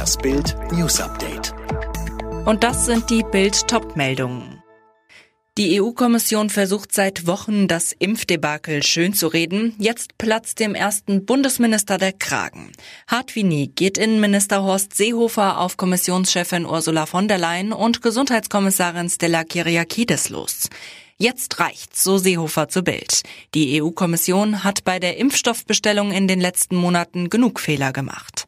Das Bild News Update. Und das sind die Bild Topmeldungen. Die EU-Kommission versucht seit Wochen, das Impfdebakel schön zu reden. Jetzt platzt dem ersten Bundesminister der Kragen. Hart wie nie geht Innenminister Horst Seehofer auf Kommissionschefin Ursula von der Leyen und Gesundheitskommissarin Stella Kyriakides los. Jetzt reicht's, so Seehofer zu Bild. Die EU-Kommission hat bei der Impfstoffbestellung in den letzten Monaten genug Fehler gemacht.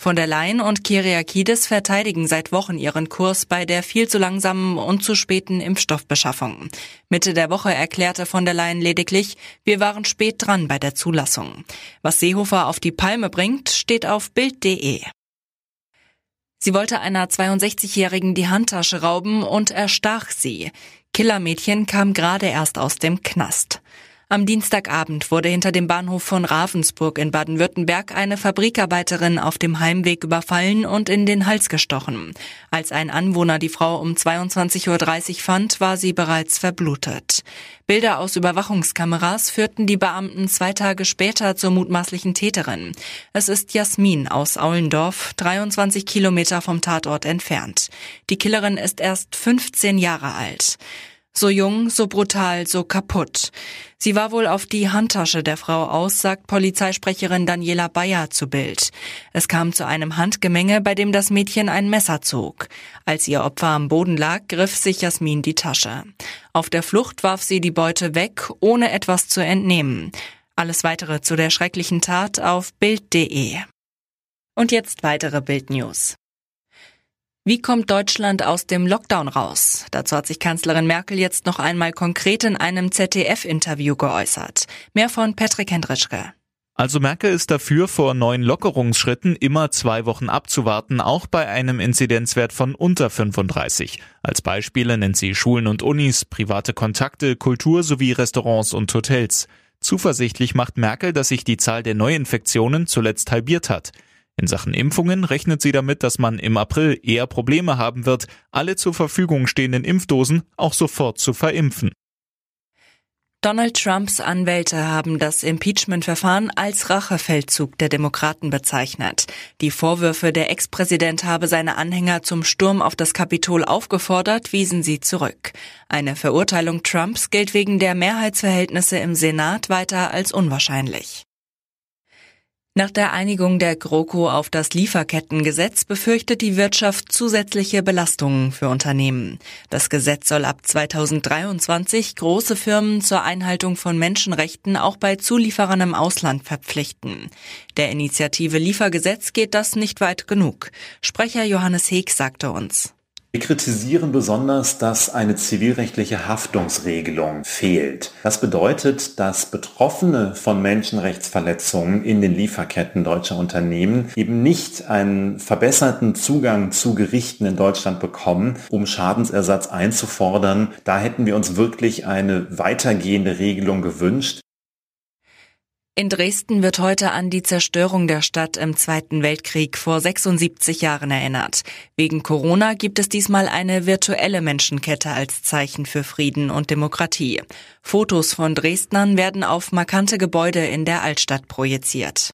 Von der Leyen und Kyriakides verteidigen seit Wochen ihren Kurs bei der viel zu langsamen und zu späten Impfstoffbeschaffung. Mitte der Woche erklärte von der Leyen lediglich, wir waren spät dran bei der Zulassung. Was Seehofer auf die Palme bringt, steht auf Bild.de. Sie wollte einer 62-Jährigen die Handtasche rauben und erstach sie. Killermädchen kam gerade erst aus dem Knast. Am Dienstagabend wurde hinter dem Bahnhof von Ravensburg in Baden-Württemberg eine Fabrikarbeiterin auf dem Heimweg überfallen und in den Hals gestochen. Als ein Anwohner die Frau um 22.30 Uhr fand, war sie bereits verblutet. Bilder aus Überwachungskameras führten die Beamten zwei Tage später zur mutmaßlichen Täterin. Es ist Jasmin aus Aulendorf, 23 Kilometer vom Tatort entfernt. Die Killerin ist erst 15 Jahre alt. So jung, so brutal, so kaputt. Sie war wohl auf die Handtasche der Frau aus, sagt Polizeisprecherin Daniela Bayer zu Bild. Es kam zu einem Handgemenge, bei dem das Mädchen ein Messer zog. Als ihr Opfer am Boden lag, griff sich Jasmin die Tasche. Auf der Flucht warf sie die Beute weg, ohne etwas zu entnehmen. Alles weitere zu der schrecklichen Tat auf Bild.de. Und jetzt weitere Bildnews. Wie kommt Deutschland aus dem Lockdown raus? Dazu hat sich Kanzlerin Merkel jetzt noch einmal konkret in einem ZDF-Interview geäußert. Mehr von Patrick Hendritschke. Also Merkel ist dafür, vor neuen Lockerungsschritten immer zwei Wochen abzuwarten, auch bei einem Inzidenzwert von unter 35. Als Beispiele nennt sie Schulen und Unis, private Kontakte, Kultur sowie Restaurants und Hotels. Zuversichtlich macht Merkel, dass sich die Zahl der Neuinfektionen zuletzt halbiert hat. In Sachen Impfungen rechnet sie damit, dass man im April eher Probleme haben wird, alle zur Verfügung stehenden Impfdosen auch sofort zu verimpfen. Donald Trumps Anwälte haben das Impeachment-Verfahren als Rachefeldzug der Demokraten bezeichnet. Die Vorwürfe, der Ex-Präsident habe seine Anhänger zum Sturm auf das Kapitol aufgefordert, wiesen sie zurück. Eine Verurteilung Trumps gilt wegen der Mehrheitsverhältnisse im Senat weiter als unwahrscheinlich. Nach der Einigung der GroKo auf das Lieferkettengesetz befürchtet die Wirtschaft zusätzliche Belastungen für Unternehmen. Das Gesetz soll ab 2023 große Firmen zur Einhaltung von Menschenrechten auch bei Zulieferern im Ausland verpflichten. Der Initiative Liefergesetz geht das nicht weit genug. Sprecher Johannes Heek sagte uns. Wir kritisieren besonders, dass eine zivilrechtliche Haftungsregelung fehlt. Das bedeutet, dass Betroffene von Menschenrechtsverletzungen in den Lieferketten deutscher Unternehmen eben nicht einen verbesserten Zugang zu Gerichten in Deutschland bekommen, um Schadensersatz einzufordern. Da hätten wir uns wirklich eine weitergehende Regelung gewünscht. In Dresden wird heute an die Zerstörung der Stadt im Zweiten Weltkrieg vor 76 Jahren erinnert. Wegen Corona gibt es diesmal eine virtuelle Menschenkette als Zeichen für Frieden und Demokratie. Fotos von Dresdnern werden auf markante Gebäude in der Altstadt projiziert.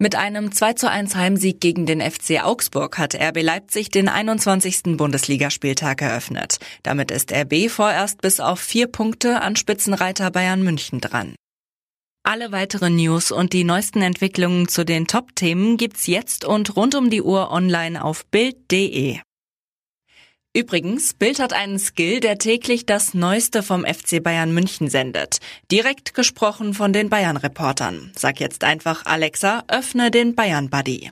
Mit einem 2 zu 1 Heimsieg gegen den FC Augsburg hat RB Leipzig den 21. Bundesligaspieltag eröffnet. Damit ist RB vorerst bis auf vier Punkte an Spitzenreiter Bayern München dran. Alle weiteren News und die neuesten Entwicklungen zu den Top-Themen gibt's jetzt und rund um die Uhr online auf Bild.de. Übrigens, Bild hat einen Skill, der täglich das Neueste vom FC Bayern München sendet. Direkt gesprochen von den Bayern-Reportern. Sag jetzt einfach Alexa, öffne den Bayern-Buddy.